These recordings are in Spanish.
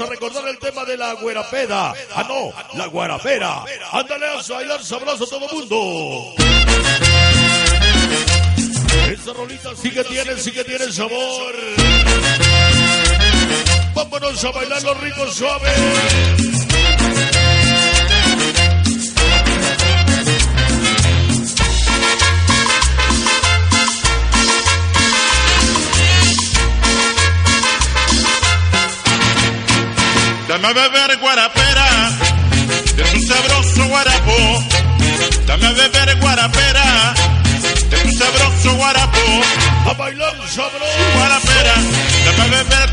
a recordar el tema de la guarapeda. Ah, no, la guarapera. Ándale a bailar sabroso todo mundo. Esa rolita sí que tiene, sí que tiene sabor. Vámonos a bailar los ricos suaves. Dame a beber guarapera de tu sabroso guarapo. Dame a beber guarapera de tu sabroso guarapo. A bailar sabroso. Guarapera, dame a beber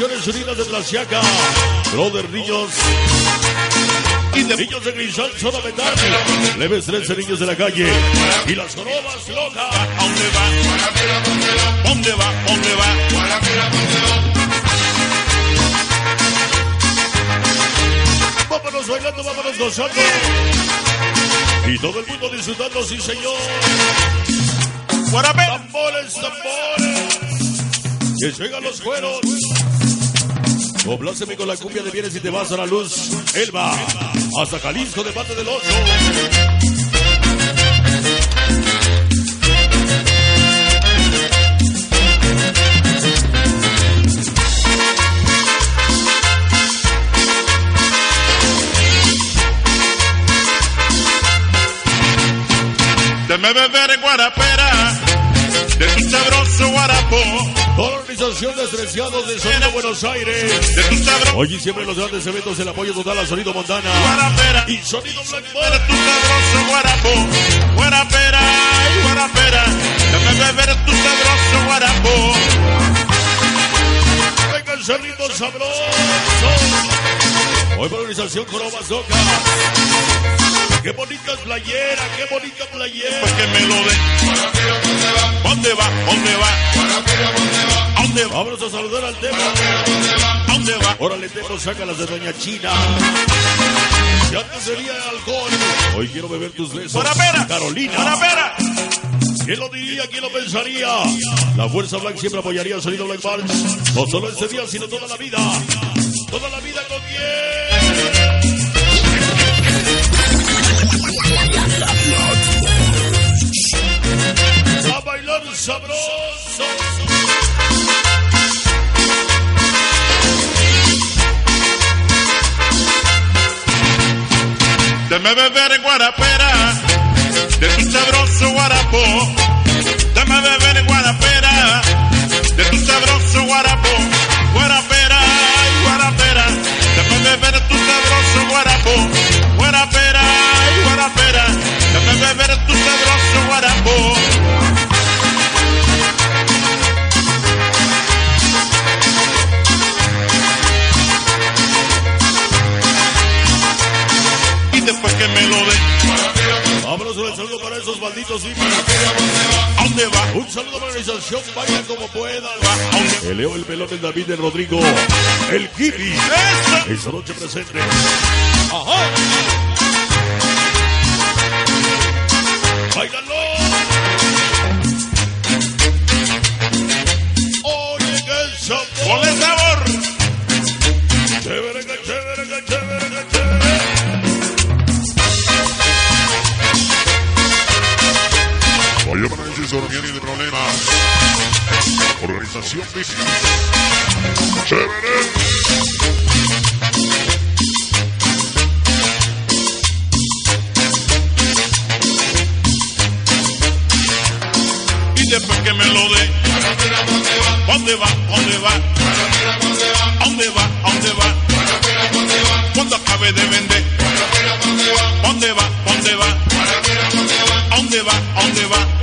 Organizaciones unidas de Tlaxiaca. Brother Niños. Y de niños de cristal zona metal. Leves 13 niños de la calle. Y las jorobas locas. ¿A dónde va? ¿Dónde va? ¿Dónde va? Vámonos bailando, vámonos gozando. Y todo el mundo disfrutando, sí señor. Tambores, tambores. Que llegan los cueros. Compláceme con la cumbia de bienes y te vas a la luz. Elba. Hasta Jalisco de parte del 8. Dame beber guarapera de tu sabroso guarapo. Organización de Estreciados de Sonido Buenos Aires. Hoy y siempre los grandes eventos, el apoyo total a Sonido Montana. Y Sonido Blackboard. tu sabroso guarapo. Guarapera, guarapera. Dame beber tu sabroso guarapo. Venga el cerrito sabroso. Hoy por organización Jorobas Locas. Qué bonita playera, qué bonita playera. Pues que me lo den. ¿Dónde va? ¿A dónde va? Vámonos a saludar al tema. ¿A dónde va? Órale, Temo, sácalas de Doña China. Si antes sería alcohol, hoy quiero beber tus besos. Guarapera. Carolina. Guarapera. ¿Quién lo diría? ¿Quién lo pensaría? La Fuerza Black siempre apoyaría el sonido Black March. No solo este día, sino toda la vida. Toda la vida con quién. A bailar sabroso. Dame beber guarapera de tu sabroso guarapo. Dame beber guarapera de tu sabroso guarapo. El saludo para esos malditos hippies. ¿a dónde va? Un saludo para la organización, vaya como puedan. ¿A dónde El Leo, el pelón, el David, el Rodrigo, el. ¡Eso! Esta noche presente. Ajá. Ese sorbieri de problemas. Organización Bici. Chévere. Y después que me lo dé, ¿dónde va? ¿Dónde va? ¿A dónde va? ¿A dónde va? Cuando acabe de vender, ¿dónde va? ¿Dónde va? ¿A dónde va? ¿A dónde va?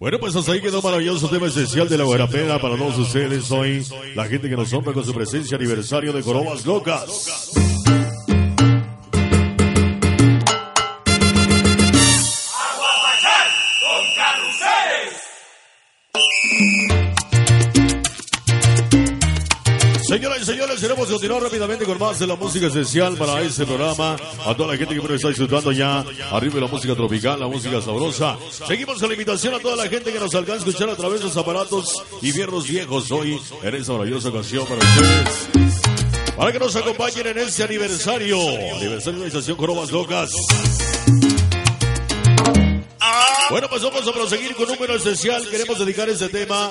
Bueno, pues hasta ahí quedó maravilloso tema esencial de la guarapera para todos ustedes hoy. La gente que nos honra con su presencia aniversario de Corobas Locas. Señoras y señores, queremos continuar rápidamente con más de la música esencial para este programa. A toda la gente que está disfrutando ya, arriba la música tropical, la música sabrosa. Seguimos con la invitación a toda la gente que nos alcanza a escuchar a través de los aparatos y fierros viejos hoy en esta maravillosa ocasión para ustedes. Para que nos acompañen en este aniversario, aniversario de la estación Corobas Locas. Bueno, pues vamos a proseguir con un número esencial. Queremos dedicar este tema